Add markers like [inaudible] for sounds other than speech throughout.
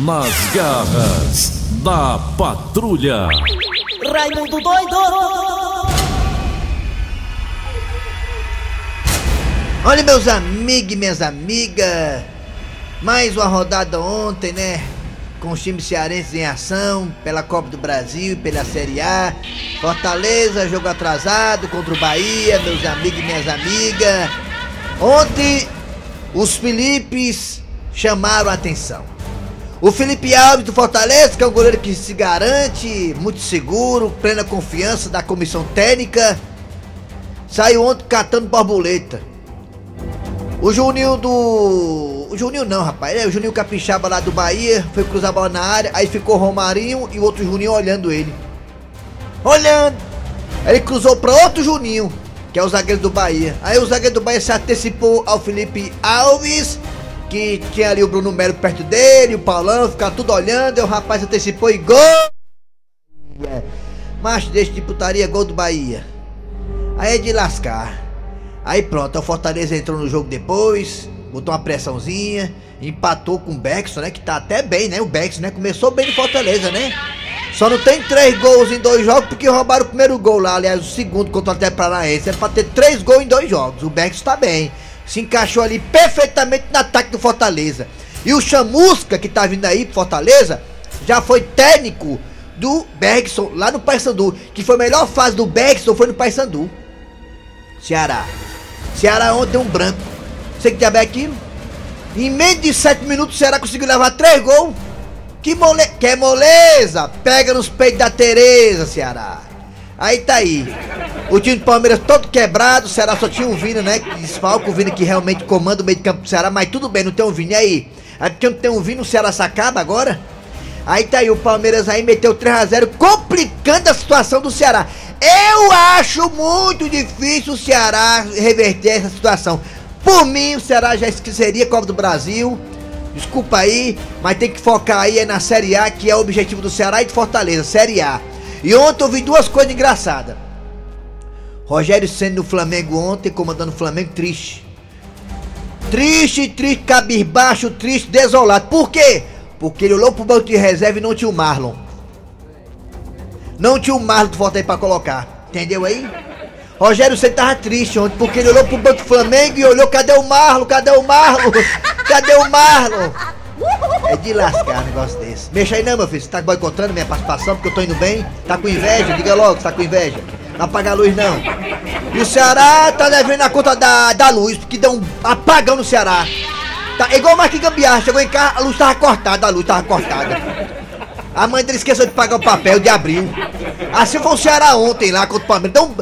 Nas garras da patrulha. Raimundo doido! Olha, meus amigos e minhas amigas, mais uma rodada ontem, né? Com os times cearenses em ação pela Copa do Brasil e pela Série A. Fortaleza, jogo atrasado contra o Bahia, meus amigos e minhas amigas. Ontem, os Filipes chamaram a atenção. O Felipe Alves do Fortaleza, que é um goleiro que se garante, muito seguro, plena confiança da comissão técnica, saiu ontem catando borboleta. O Juninho do. O Juninho não, rapaz. É o Juninho Capixaba lá do Bahia. Foi cruzar a bola na área. Aí ficou Romarinho e o outro Juninho olhando ele. Olhando! Ele cruzou pra outro Juninho, que é o zagueiro do Bahia. Aí o zagueiro do Bahia se antecipou ao Felipe Alves, que tinha ali o Bruno Melo perto dele, o Paulão, ficaram tudo olhando. Aí o rapaz antecipou e gol! Mas deixa de putaria, gol do Bahia. Aí é de lascar. Aí pronto, o Fortaleza entrou no jogo depois, botou uma pressãozinha, empatou com o Beckson, né? Que tá até bem, né? O Beckson, né? Começou bem no Fortaleza, né? Só não tem três gols em dois jogos porque roubaram o primeiro gol lá, aliás, o segundo contra o Atlético Paranaense. É pra ter três gols em dois jogos. O Beckson tá bem. Se encaixou ali perfeitamente no ataque do Fortaleza. E o Chamusca, que tá vindo aí pro Fortaleza, já foi técnico do Bergson lá no Paysandu. Que foi a melhor fase do Bergson foi no Paysandu. Ceará. Ceará ontem um branco. Você que diabo é aquilo? Em menos de 7 minutos o Ceará conseguiu levar 3 gols. Que mole... Que moleza! Pega nos peitos da Tereza, Ceará. Aí tá aí. O time do Palmeiras todo quebrado, o Ceará só tinha um Vina, né? Que desfalca o Vina que realmente comanda o meio de campo do Ceará, mas tudo bem, não tem um Vina. E aí? Aí não tem um Vina, o Ceará sacaba agora? Aí tá aí, o Palmeiras aí meteu 3x0, complicando a situação do Ceará. Eu acho muito difícil o Ceará reverter essa situação. Por mim, o Ceará já esqueceria Copa do Brasil. Desculpa aí, mas tem que focar aí na Série A, que é o objetivo do Ceará e de Fortaleza, Série A. E ontem eu vi duas coisas engraçadas. Rogério sendo no Flamengo ontem, comandando o Flamengo triste. Triste, triste, cabisbaixo, triste, desolado. Por quê? Porque ele olhou pro banco de reserva e não tinha o Marlon. Não tinha o Marlon volta aí pra colocar. Entendeu aí? Rogério você tava triste ontem, porque ele olhou pro banco do Flamengo e olhou, cadê o Marlon? Cadê o Marlon? Cadê o Marlon? É de lascar um negócio desse. Mexa aí não, meu filho. Você tá boicotando minha participação porque eu tô indo bem? Tá com inveja? Diga logo se tá com inveja. Não apaga a luz não. E o Ceará tá devendo a conta da, da luz, porque deu um apagão no Ceará. Tá igual o Marquinhos Gambiarra, chegou em casa, a luz tava cortada, a luz tava cortada. A mãe dele esqueceu de pagar o papel de abril. Assim foi o Ceará ontem lá contra o Palmeiras. Então,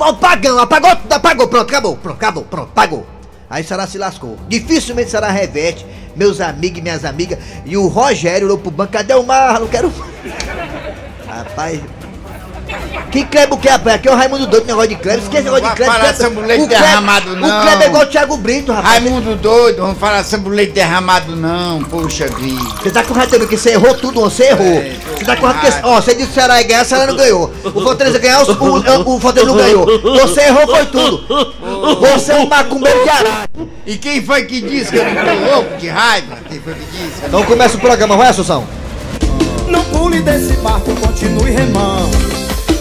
apagão, apagou, apagou, pronto, acabou, pronto, acabou, pronto, pagou. Aí o Ceará se lascou. Dificilmente o Ceará reverte, meus amigos e minhas amigas. E o Rogério olhou pro banco, cadê o Marlon? Quero. [laughs] Rapaz. Que Kleber o que rapaz? Aqui é o Raimundo doido, negócio de Kleber. Esquece o negócio de Kleber. Falar sobre leite o Kleber- derramado, não. O Kleber é igual o Thiago Brito, rapaz. Raimundo doido, vamos falar sobre leite derramado não, poxa vida. Você tá correto também, que você errou tudo, você errou. É, Você tá tô correto errado. que. Ó, você disse que o Ceará ia ganhar, o Ceará não ganhou. O Fortaleza ganhar, o, o, o Fortaleza não ganhou. Você errou, foi tudo. Você é um macumbeiro de arado. E quem foi que disse que eu não tô louco de raiva? Quem foi que disse? Então começa o programa, vai, Assunção. Não pule desse barco, continue remando.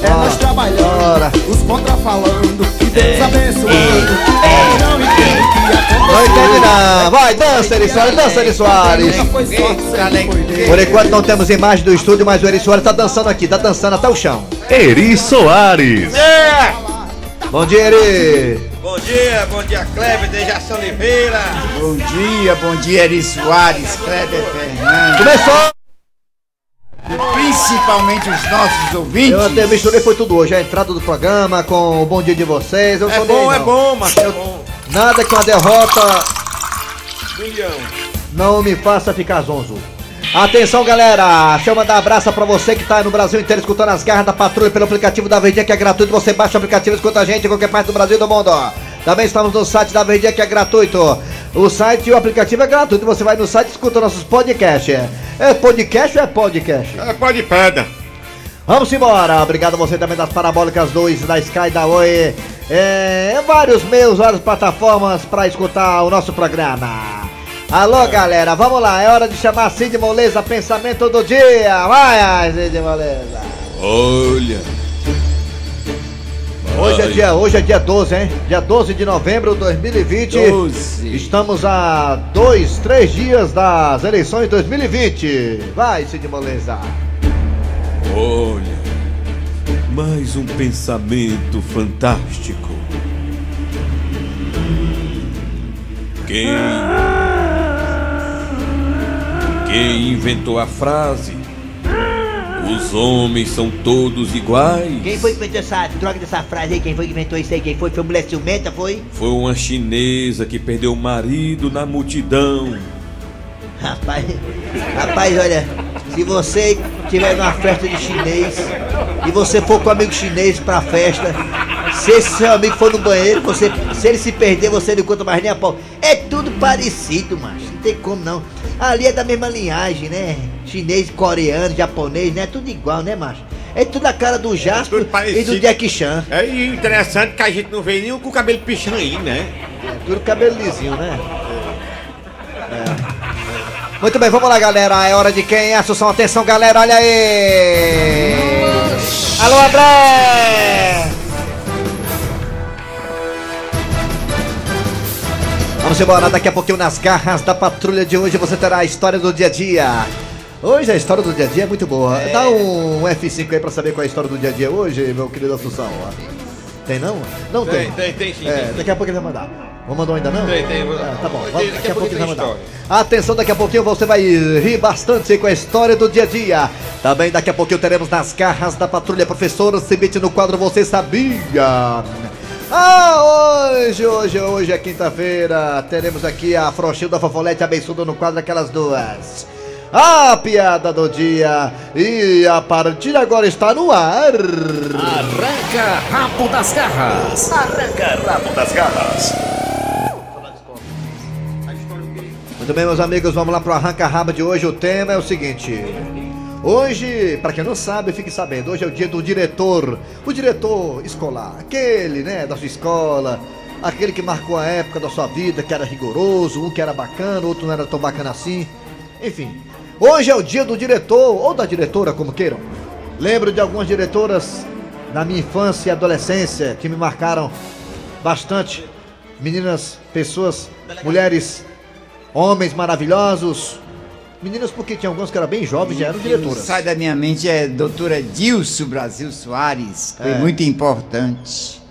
É nós trabalhando, os contra falando, e Deus abençoando. Ele não entende que aconteceu. Não entende não. Vai, dança, Eri Soares, dança, Eri Soares. Por enquanto não temos imagem do estúdio, mas o Eri Soares tá dançando aqui, tá dançando até o chão. Eri Soares. Bom dia, Eri. Bom dia, bom dia Kleber, Dejaci Oliveira. Bom dia, bom dia, Eri Soares, Kleber Fernandes, Começou! Principalmente os nossos ouvintes. Eu até misturei, foi tudo hoje. A entrada do programa com o bom dia de vocês. Eu É bom, é bom, mas é bom. Nada que uma derrota não me faça ficar zonzo. Atenção, galera! Deixa eu mandar abraço pra você que tá no Brasil inteiro escutando as garras da patrulha pelo aplicativo da Verdinha, que é gratuito. Você baixa o aplicativo e escuta a gente em qualquer parte do Brasil e do mundo. Também estamos no site da Verdinha, que é gratuito. O site e o aplicativo é gratuito. Você vai no site e escuta nossos podcasts. É podcast ou é podcast? É pode pedra. Vamos embora. Obrigado a você também das Parabólicas 2, da Sky, da Oi. É, vários meios, várias plataformas para escutar o nosso programa. Alô, galera, vamos lá, é hora de chamar Cid Moleza, pensamento do dia. Vai, Cid Moleza. Olha. Hoje é dia, hoje é dia 12, hein? Dia 12 de novembro de 2020. 12. Estamos a dois, três dias das eleições de 2020. Vai, Cid Moleza. Olha. Mais um pensamento fantástico. Quem. Quem inventou a frase? Os homens são todos iguais. Quem foi que inventou essa droga dessa frase aí? Quem foi que inventou isso aí? Quem foi? Foi mulher ciumenta, foi? Foi uma chinesa que perdeu o marido na multidão. Rapaz, rapaz, olha, se você tiver numa festa de chinês e você for com um amigo chinês pra festa, se esse seu amigo for no banheiro, você, se ele se perder, você não conta mais nem a pau. É tudo parecido, macho. Não tem como não. Ali é da mesma linhagem, né? Chinês, coreano, japonês, né? Tudo igual, né, macho? É tudo a cara do Jasper tudo e do Jack Chan. É interessante que a gente não vê nenhum com o cabelo pichando aí, né? É, tudo cabelo lisinho, né? É. Muito bem, vamos lá, galera. É hora de quem? Assunção, atenção, galera, olha aí! Alô, André! Vamos embora, daqui a pouquinho nas garras da patrulha de hoje você terá a história do dia a dia. Hoje a história do dia a dia é muito boa. Dá um F5 aí pra saber qual é a história do dia a dia hoje, meu querido Assunção. Tem não? Não tem. Tem, tem, tem sim. É, tem, sim. daqui a pouco ele vai mandar. Não mandou ainda não? Tem, tem, vou- É, tá bom. Daqui daqui a pouco ele vai mandar. tem Atenção, daqui a pouquinho você vai rir bastante com a história do dia a dia. Também daqui a pouquinho teremos nas garras da patrulha professora Cibite no quadro Você Sabia? Ah, hoje, hoje, hoje é quinta-feira. Teremos aqui a Frouxilda Fofolete abençoada no quadro Aquelas Duas. A piada do dia. E a partir de agora está no ar. Arranca rabo das garras. Arranca rabo das garras. Muito bem, meus amigos, vamos lá pro arranca-raba de hoje. O tema é o seguinte. Hoje, para quem não sabe, fique sabendo, hoje é o dia do diretor, o diretor escolar, aquele, né, da sua escola, aquele que marcou a época da sua vida, que era rigoroso, um que era bacana, outro não era tão bacana assim. Enfim, hoje é o dia do diretor ou da diretora, como queiram. Lembro de algumas diretoras na minha infância e adolescência que me marcaram bastante. Meninas, pessoas, mulheres homens maravilhosos. Meninas, porque tinha alguns que eram bem jovens e já eram diretoras. Sai da minha mente é doutora Dilso Brasil Soares, foi É. muito importante.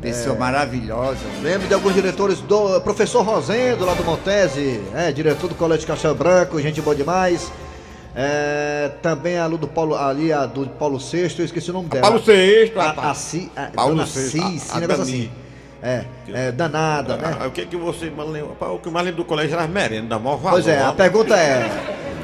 Pessoa maravilhosa. Lembro de alguns diretores do professor Rosendo, lá do Montese, é, diretor do Colégio Castelo Branco, gente boa demais. É, também a Lu do Paulo, ali a do Paulo VI, eu esqueci o nome dela. Paulo VI, a, a. Ci- a, Paulo Dona VI, Cis, a- a negócio Dani. assim. É, é, danada, né? Ah, O que que você mais lembra? O que eu mais lembro do colégio era as merendas, da maior valor. Pois é, a pergunta é.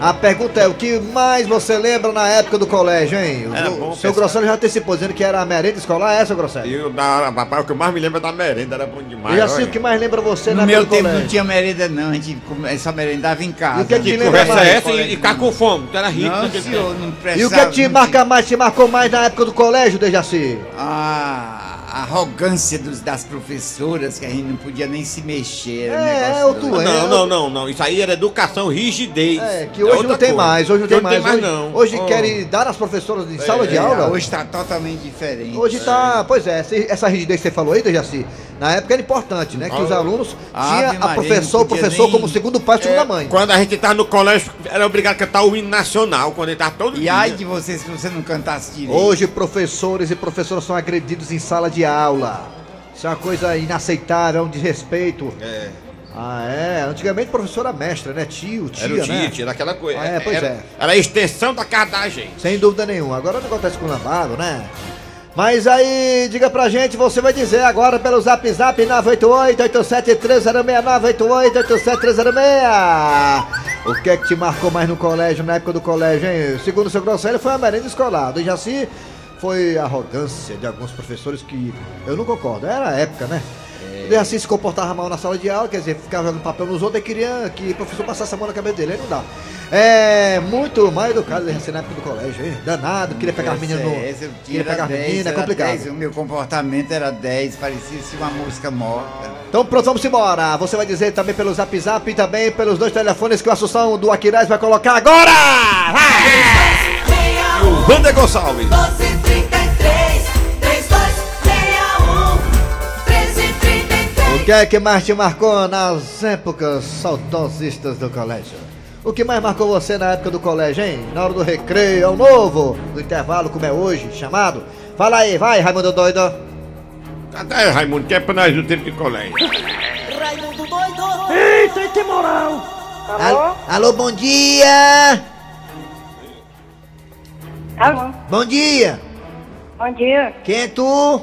A pergunta é, o que mais você lembra na época do colégio, hein? Era o bom seu. Grosselio já antecipou, dizendo que era a merenda escolar, é, seu Grosselio? E o da, papai, o que eu mais me lembro é da merenda, era bom demais. E assim, olha. o que mais lembra você No na meu época do tempo não tinha merenda não, a gente come- só merendava em casa. E o que é que te lembra conversa mais? é essa e, e ficar com fome? Tu era rico Não, naquele senhor, tempo. não E o que é te não marca mais, te marcou mais na época do colégio, Dejaci? A arrogância dos, das professoras, que a gente não podia nem se mexer. É, negócio é o doido. é. Não, não, não, não. Isso aí era educação, rigidez. É, que hoje outra não tem coisa. mais, hoje não tem mais. hoje, não. hoje Oh. querem dar às professoras em sala de É, aula. Hoje está totalmente diferente. Hoje tá, pois é, essa- rigidez que você falou aí, Dejaci, na época era importante, né? Que os Ah. alunos Ave tinham a Maria, professor, o professor nem- como segundo pai, segunda mãe. Quando a gente tava no colégio, era obrigado a cantar o hino nacional, quando gente tava todo E dia. ai de você se você não cantasse direito. Hoje, professores e professoras são agredidos em sala de aula. Isso é uma coisa inaceitável, é um desrespeito. É, Ah, é. Antigamente, professora mestra, né? Tio, tia, era o né? Tite, era aquela coisa. Ah, é, pois era, é. Era a extensão da casa da gente. Sem dúvida nenhuma. Agora o negócio tá esculambado, né? Mas aí, diga pra gente, você vai dizer agora pelo zap zap 988-87306, O que é que te marcou mais no colégio, na época do colégio, hein? Segundo o seu Grosselio, foi a merenda escolar. Do Jaci, foi a arrogância de alguns professores que eu não concordo. Era a época, né? Ele assim se comportava mal na sala de aula, quer dizer, ficava jogando papel nos outros e queria que o professor passasse a mão na cabeça dele, aí não dá. É muito mal educado ele assim na época do colégio, hein? Danado, queria pegar as meninas no. Eu Queria pegar as 10, meninas, é complicado. 10, o meu comportamento era 10, parecia assim uma música morta. Então pronto, vamos embora. Você vai dizer também pelo zap zap e também pelos dois telefones que o Assunção do Aquiraz vai colocar agora! Vai! O Wander Gonçalves. Que é que mais te marcou nas épocas saudosistas do colégio? O que mais marcou você na época do colégio, hein? Na hora do recreio, ao novo, do intervalo, como é hoje, chamado? Fala aí, vai, Raimundo Doido. Até Raimundo, que é pra nós no tempo de colégio. Raimundo doido Eita, que moral! Alô? Alô, bom dia! Alô, Bom dia! bom dia. Quem é tu?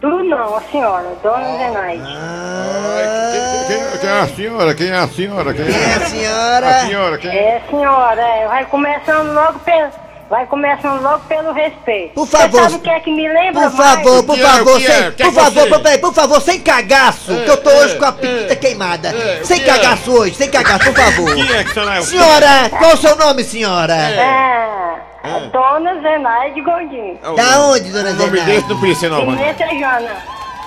Tu não, a senhora, dona Zenaide. Ah, Quem, quem é a senhora? Quem é a senhora? Quem quem é a A senhora? senhora, quem É, senhora, é, vai começando logo pelo, vai começando logo pelo respeito. Por favor. Você sabe o que é que me lembra Por favor, mais? por é? favor, é? sem, é por favor, você- peraí, por favor, sem cagaço, que eu tô hoje com a petita queimada. Sem é? cagaço hoje, sem cagaço, por favor. Quem é que senhora é? Senhora, qual o seu nome, senhora? É, a dona Zenaide Gondim. Da onde, dona O nome desse Zenaide? não ser não, mano. Messejana.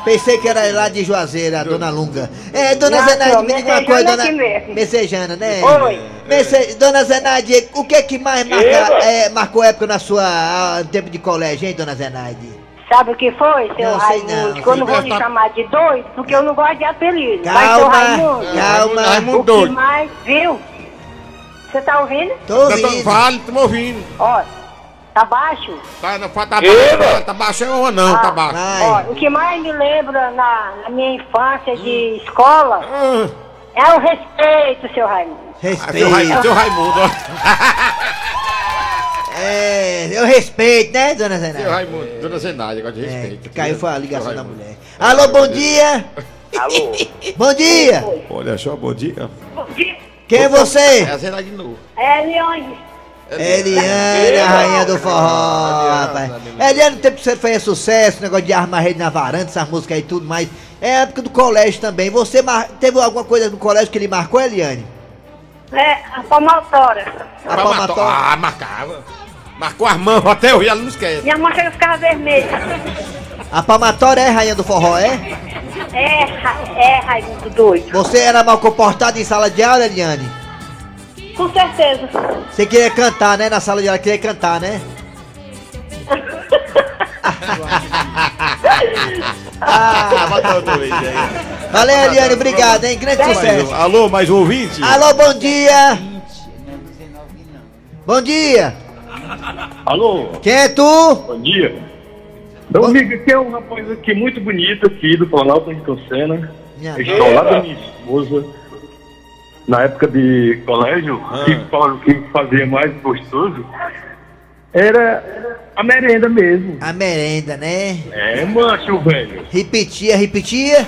Pensei que era lá de Juazeiro, a dona Lunga. É, dona Não, Zenaide, não, me diga uma coisa, dona... Messejana, né? Oi. Messe- Dona Zenaide, o que é que mais marca, é, marcou época na sua ah, tempo de colégio, hein, dona Zenaide? Sabe o que foi, seu Não, Raimundo? que eu não vou lhe chamar de doido, porque eu não gosto de apelido. Mas, seu Calma, Raimundo, calma. Raimundo o que mais, viu? Você tá ouvindo? Tô Tá- tá- ouvindo. Fale, tamo ouvindo. Ó, tá baixo? Tá, não, tá baixo, tá baixo é ou não, tá baixo. Vai. Ó, o que mais me lembra na, na minha infância de escola Ah, é o respeito, seu Raimundo. ah, seu, Respeito. [laughs] Raimundo, seu Raimundo, ó. É, eu respeito, né, dona Seu Zenaide? Raimundo, dona Zenaide, agora de É, respeito. que caiu foi a ligação Seu da Raimundo. mulher. Alô, bom dia! Alô? [laughs] Bom dia! Olha só, bom dia. Quem é você? É a Zenaide de novo. É, Leone. Eliane, a rainha do forró, rapaz. Eliane, no tempo que você fez sucesso, negócio de arma rede na varanda, essas músicas aí e tudo mais. É a época do colégio também. Você mar- teve alguma coisa no colégio que ele marcou, Eliane? É, a palmatória. A palmatória? Ah, marcava. Marcou as mãos até hoje, ela não esquece. Minha mão chega a ficar vermelha. A palmatória é rainha do forró, é? É, é, Raimundo doido. Você era mal comportado em sala de aula, Eliane? Com certeza. Você queria cantar, né? Na sala de aula, queria cantar, né? Ah. Valeu, Eliane, obrigado, hein? Grande sucesso. Alô, mais um ouvinte? Alô, bom dia! Bom dia! Alô, Quem é tu? bom dia. Meu amigo, aqui é um rapaz aqui muito bonito aqui do Planalto Eu estou lá da minha esposa. Na época de colégio, o que, o que fazia mais gostoso era a merenda mesmo. A merenda, né? É, mancho, velho. Repetia, repetia.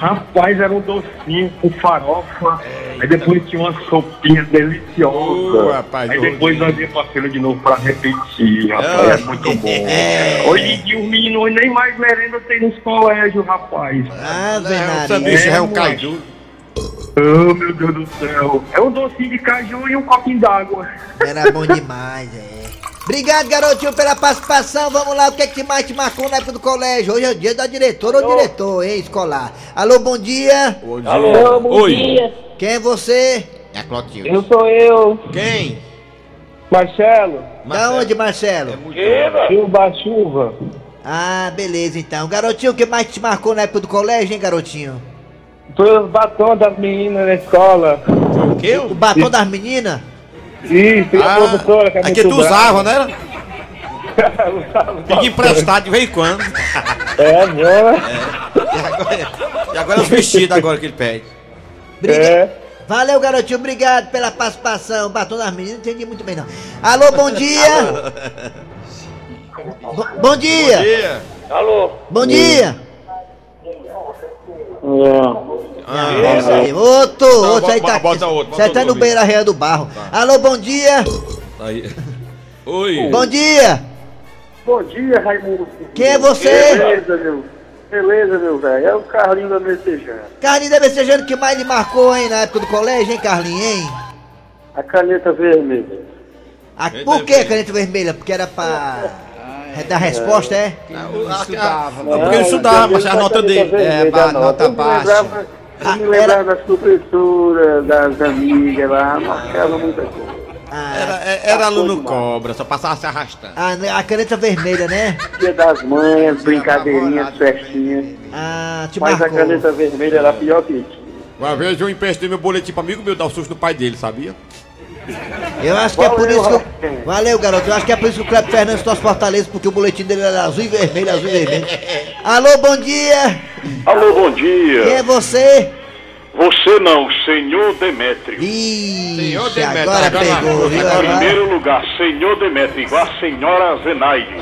Rapaz, era um docinho com farofa. Aí depois tinha uma sopinha deliciosa. Ô, rapaz, aí depois nós ia pra feira de novo pra repetir, rapaz. É muito bom. Hoje em dia os meninos nem mais merenda tem nos colégios, rapaz. Ah, É, o Venaria. sanduíche é um É, caju. Oh, meu Deus do céu. É um docinho de caju e um copinho d'água. Era bom demais, é. Obrigado, garotinho, pela participação. Vamos lá, o que é que mais te marcou na época do colégio? Hoje é o dia da diretora ou diretor, hein, escolar. Alô, bom dia. Bom dia. Alô, bom Oi. dia. Quem é você? É a Clotilde. Eu sou eu, Quem? Marcelo. Da onde, Marcelo? Chuva, chuva. Ah, beleza, então. Garotinho, o que mais te marcou na época do colégio, hein, garotinho? Foi os batons das meninas na escola. O quê? O batom das meninas? Isso, e a professora que é aqui tu usava, brava. né? Pedia emprestado de vez em quando. É. E agora, e agora os vestidos agora que ele pede. Briga- É. Valeu, garotinho, obrigado pela participação. Batom das meninas, não entendi muito bem, não. Alô, bom dia. Bo- bom dia. Dia. Alô. Bom dia. Ah, Esse aí, Outro, outro bota- aí tá. bota outro, Você tá no beira reia do barro. Tá. Alô, bom dia. aí. Oi. Bom dia. Bom dia, Raimundo. Quem é você? Beleza, meu. Beleza, meu velho. É o Carlinho da Messejana. Carlinho da Messejana que mais lhe marcou, hein, na época do colégio, hein, Carlinho, hein? A caneta vermelha. A, por que caneta vermelha? Porque era pra dar resposta, é? Estudava. Não, Porque eu estudava, aquele mas a nota dele. vermelha, É, a nota Eu baixa. Eu me lembrava das professoras, das amigas lá, marcava muita coisa. Era, é- era aluno cobra, só passava se arrastando. A, a caneta vermelha, né? Dia das mães, brincadeirinhas, festinhas. Ah, te Mas a marcou. caneta vermelha era pior que isso. Uma vez eu emprestei meu boletim pra amigo meu dar o susto no pai dele, sabia? Eu acho que é por Valeu, isso que. Eu... Valeu, garoto. Eu acho que é por isso que o Cleber Fernandes torce Fortaleza, porque o boletim dele era azul e vermelho, azul e vermelho. [laughs] Alô, bom dia! Alô, bom dia. Quem é você? Você não, senhor Demétrio. Ih, Demétrio, agora agora pegou, viu? Em primeiro lugar, senhor Demétrio, igual a senhora Zenaide.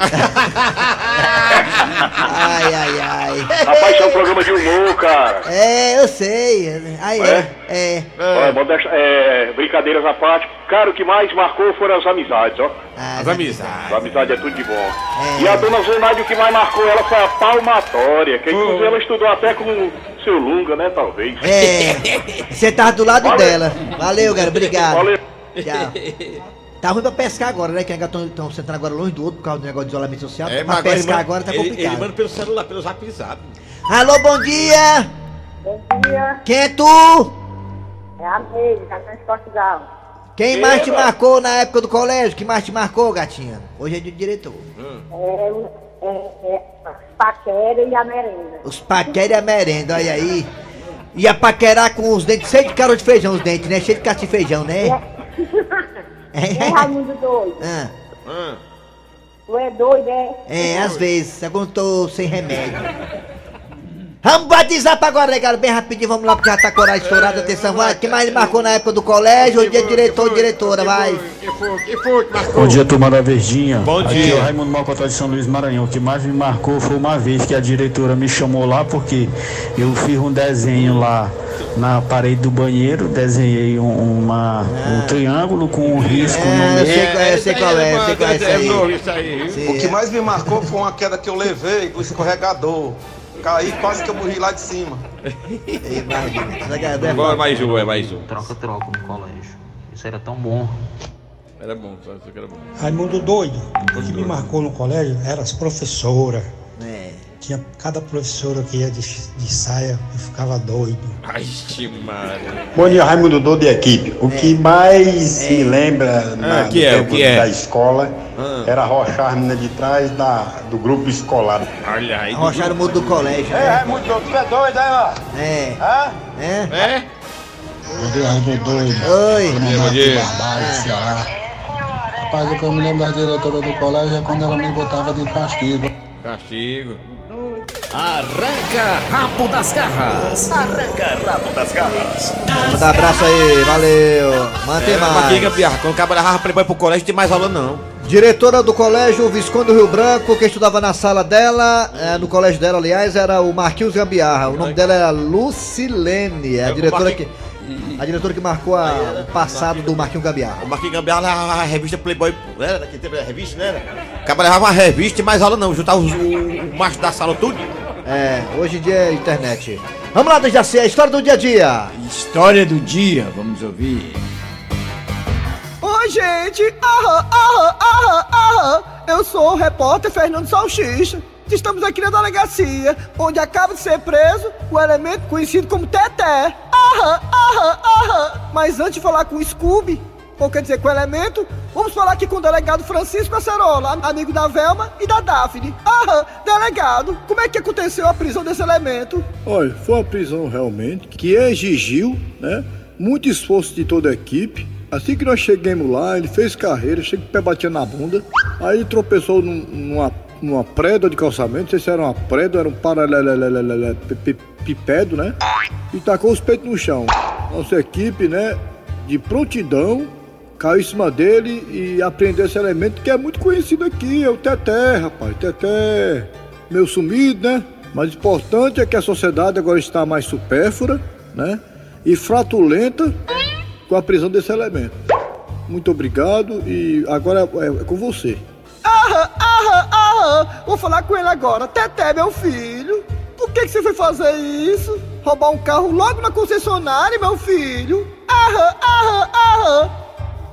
Ai, ai, ai. Rapaz, isso é um programa de humor, cara. É, eu sei. Aí é. É. Olha, modesta- é, brincadeiras à parte. Cara, o que mais marcou foram as amizades, ó. Ah, As amizades. A amizade é tudo de bom. E a dona Zenaide, o que mais marcou ela foi a palmatória, que inclusive ela estudou até com seu Lunga, né, talvez. É. Você tava do lado Valeu. dela. Valeu, cara. Obrigado. Valeu. Tchau. Tá ruim pra pescar agora, né? Que estão sentando agora longe do outro por causa do negócio de isolamento social. É, pra mas agora ele pescar manda- agora tá ele- complicado. Ele manda pelo celular, pelo zap zap. Alô, bom dia! Bom dia. Quem é tu? É a Meire, Cartão de Portugal. Quem mais te marcou na época do colégio? Quem mais te marcou, gatinha? Hoje é de diretor. É, é, é a paquera e a merenda. Os paquera e a merenda, olha aí. Ia paquerar com os dentes cheios de cara de feijão, os dentes, né? Cheio de casca de feijão, né? E [laughs] é Raimundo doido. Ah, Tu é doido, é? é, às vezes, é quando tô sem remédio. Vamos batizar pra agora, negado, bem rapidinho, vamos lá, porque já tá com horário estourado, atenção, vai. Quem mais marcou na época do colégio? Hoje é diretor ou diretora, vai. Que foi, que foi que marcou? Bom dia, turma da Verdinha. Bom Aqui dia. é o Raimundo Malcotó de São Luís Maranhão. O que mais me marcou foi uma vez que a diretora me chamou lá porque eu fiz um desenho lá na parede do banheiro, desenhei um, uma, um triângulo com um risco no É, eu meio. sei qual é, eu sei qual é, eu sei qual é isso aí. Isso aí. O que mais me marcou foi uma queda que eu levei do escorregador. Caí, quase que eu morri lá de cima. Ei, galera é mais um, é mais um. Troca-troca no colégio. Isso era tão bom. Era bom, só isso que era bom. Raimundo doido. O que me marcou no colégio eram as professoras. É. Tinha cada professora que ia de, de saia e ficava doido. Ai, Maria. Bom dia, Raimundo Dodo e equipe. O que mais me lembra na, que é, que é? da escola Ah. era arrochar a menina de trás da, do grupo escolar. Olha aí. Arrocharam o mundo do colégio. né? Raimundo Doido, tu é doido, aí, mano? É. Hã? É? É? Bom dia, Raimundo doido. Oi. Bom dia, bom dia. Rapaz, o que eu me lembro da diretora do colégio é quando ela me botava de castigo. Castigo. Arranca rabo das garras. Arranca rabo das garras. Manda um abraço aí, valeu. Mantém É, mais. diga, Biarra, quando o cabra levava playboy pro colégio, tem mais aula não. Diretora do colégio Visconde do Rio Branco, que estudava na sala dela, é, no colégio dela, aliás, era o Marquinhos Gambiarra. O nome dela era Lucilene, é a É, diretora que. A diretora que marcou a- o passado do Marquinhos Gambiarra. O Marquinhos Gambiarra levava a revista Playboy. Era daquele tempo da revista, não cabra levava uma revista e mais aula não. Juntava os- o, o macho da sala tudo. É, hoje em dia é internet. Vamos lá, Dejaci, a história do dia a dia. História do dia, vamos ouvir. Oi, gente! Aham, aham, aham, aham! Eu sou o repórter Fernando Salsicha. Estamos aqui na delegacia, onde acaba de ser preso o elemento conhecido como Teté. Aham, aham, aham! Mas antes de falar com o Scooby, ou quer dizer com elemento, vamos falar aqui com o delegado Francisco Acerola, amigo da Velma e da Daphne. Aham, delegado, como é que aconteceu a prisão desse elemento? Olha, foi uma prisão realmente que exigiu, né, muito esforço de toda a equipe. Assim que nós chegamos lá, ele fez carreira, chega o pé batendo na bunda, aí tropeçou num- numa, numa preda de calçamento, não sei se era uma preda, era um paralelepípedo, né? E tacou os peitos no chão. Nossa equipe, né, de prontidão, caiu em cima dele e apreendeu esse elemento que é muito conhecido aqui, é o Teté, rapaz. Teté, meio sumido, né? Mas o importante é que a sociedade agora está mais supérflua, né? E fratulenta com a prisão desse elemento. Muito obrigado e agora é, é com você. Aham, aham, aham! Vou falar com ele agora. Teté, meu filho. Por que, que você foi fazer isso? Roubar um carro logo na concessionária, meu filho? Aham, aham, aham.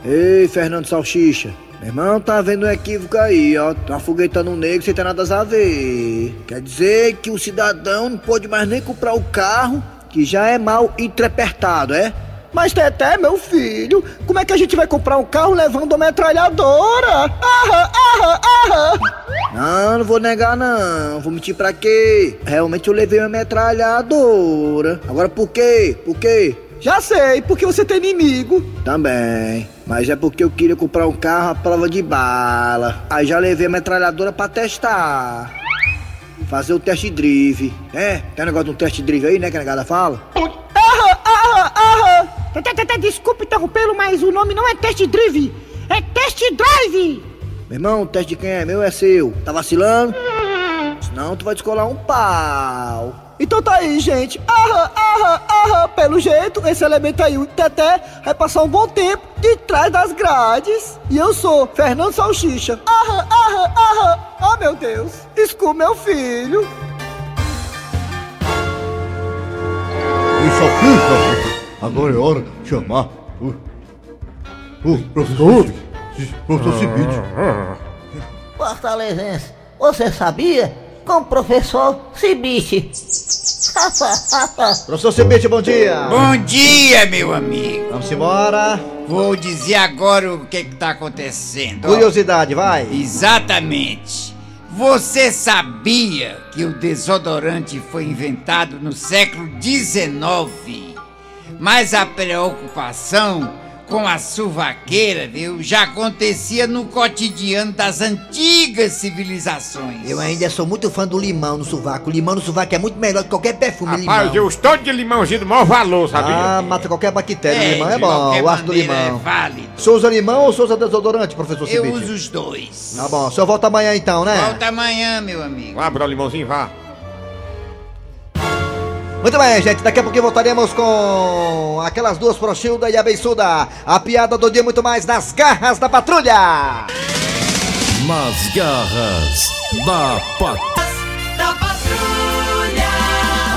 Ei, Fernando Salsicha. Meu irmão, tá vendo um equívoco aí, ó. Tá foguetando um negro sem ter nada a ver. Quer dizer que o cidadão não pode mais nem comprar o carro que já é mal interpretado, é? Mas Teté, meu filho, como é que a gente vai comprar um carro levando uma metralhadora? Aham, aham, aham. Não, não vou negar não. Vou mentir pra quê? Realmente eu levei uma metralhadora. Agora por quê? Por quê? Já sei, porque você tem inimigo. Também. Mas é porque eu queria comprar um carro à prova de bala. Aí já levei a metralhadora pra testar. Fazer o test drive. É, tem um negócio de um test drive aí, né, que a negada fala? Aham, aham, aham. Desculpa interrompê-lo, mas o nome não é test drive, é test drive. Meu irmão, o teste de quem é meu é seu. Tá vacilando? Senão tu vai descolar um pau. Então tá aí, gente. Aham, aham, aham. Pelo jeito, esse elemento aí, o Teté, vai passar um bom tempo de trás das grades. E eu sou Fernando Salsicha. Aham, aham, aham. Oh, meu Deus. Escu, meu filho. Isso aqui, agora é hora de chamar o, o professor. Professor Cibite. Fortalezense, você sabia? Com o professor Cibite. [laughs] Professor Cibite, bom dia. Bom dia, meu amigo. Vamos embora. Vou dizer agora o que que tá acontecendo. ó. Curiosidade, vai. Exatamente. Você sabia que o desodorante foi inventado no século XIX? Mas a preocupação com a suvaqueira, viu, já acontecia no cotidiano das antigas civilizações. Eu ainda sou muito fã do limão no sovaco. O limão no sovaco é muito melhor que qualquer perfume Rapaz, limão. eu estou de limãozinho do maior valor, sabia? Ah, mata qualquer bactéria. É, o limão é de bom. qualquer O ácido do maneira limão. é válido. O senhor usa limão ou o senhor usa desodorante, professor Eu Cibite? uso os dois. Tá bom. O senhor volta amanhã então, né? Volta amanhã, meu amigo. Vá, bro, limãozinho, vá. Muito bem, gente. Daqui a pouquinho voltaremos com aquelas duas Frochilda e a Beiçuda. A piada do dia muito mais nas garras da patrulha. Nas garras da patrulha. Da patrulha.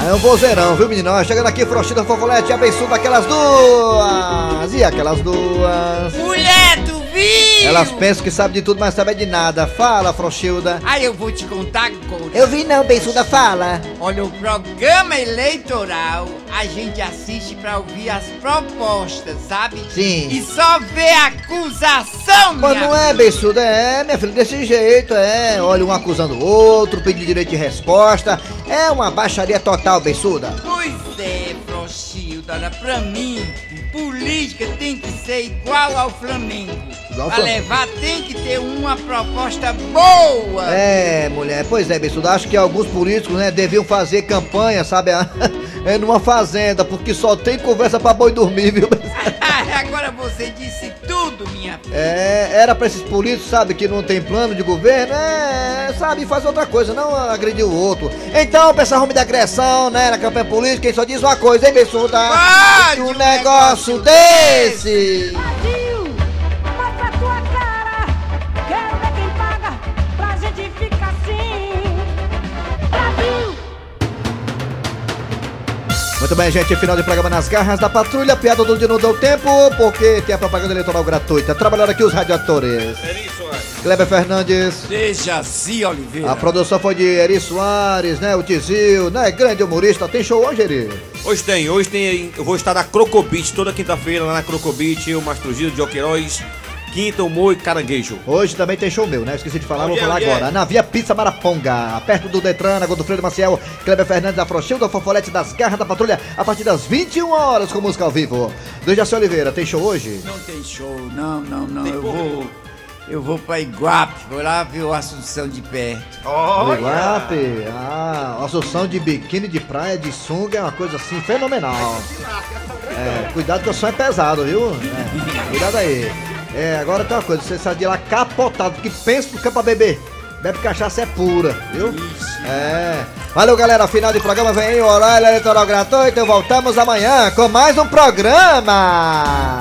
É um vozeirão, viu, menino? Chegando aqui, Frochilda, Fofolete e a Beiçuda, aquelas duas. E aquelas duas. Mulher, tu viu? Elas pensam que sabem de tudo, mas sabem de nada. Fala, Frochilda. Aí eu vou te contar agora. Eu vi não, Beiçuda, fala. Olha, o programa eleitoral a gente assiste pra ouvir as propostas, sabe? Sim. E só vê acusação, Mas minha não é, Beiçuda, é, minha filha, desse jeito, é. Olha, um acusando o outro, pedindo direito de resposta. É uma baixaria total, Beiçuda. Pois é, Frochilda, olha, pra mim, política tem que ser igual ao Flamengo. Igual pra levar tem que ter uma proposta boa. É, mulher, pois é, Beiçuda, acho que alguns políticos, né, deviam fazer campanha, sabe, [laughs] é numa fazenda, porque só tem conversa pra boi dormir, viu? [laughs] Agora você disse tudo, minha filha. É, era pra esses políticos, sabe, que não tem plano de governo, é, sabe, fazer outra coisa, não agredir o outro. Então, pessoal, rumo da agressão, né, na campanha política, quem só diz uma coisa, hein, Beiçuda? Pode um um negócio desse! Mostra Muito bem, gente, final de programa nas garras da patrulha. Piada do dia não deu tempo, porque tem a propaganda eleitoral gratuita. Trabalharam aqui os radiadores. Kleber Fernandes. Dejaci Oliveira. A produção foi de Eri Soares, né? O Tizil, né? Grande humorista. Tem show hoje, Eri? Hoje tem, hoje tem. Eu vou estar na Crocobit toda quinta-feira lá na Crocobit, o Mastro Gil de Alqueiroz, Quinta, Humor e Caranguejo. Hoje também tem show meu, né? Esqueci de falar, vou é, falar é? agora. Na Via Pizza Maraponga, perto do Detran, na Godofredo Maciel, Kleber Fernandes, da Frochilda, Fofolete das Garras da Patrulha, a partir das 21 horas com música ao vivo. Dejaci Oliveira, tem show hoje? Não tem show, não, não, não. Eu vou. Eu vou pra Iguape, vou lá ver o Assunção de perto. Iguape, ah, Assunção de biquíni de praia, de sunga, é uma coisa assim fenomenal. É, cuidado que o som é pesado, viu? É, cuidado aí. É, agora tem uma coisa, você sai de lá capotado, que pensa que é pra beber. Bebe cachaça é pura, viu? É. Valeu, galera. Final de programa vem aí, o horário eleitoral gratuito. Voltamos amanhã com mais um programa.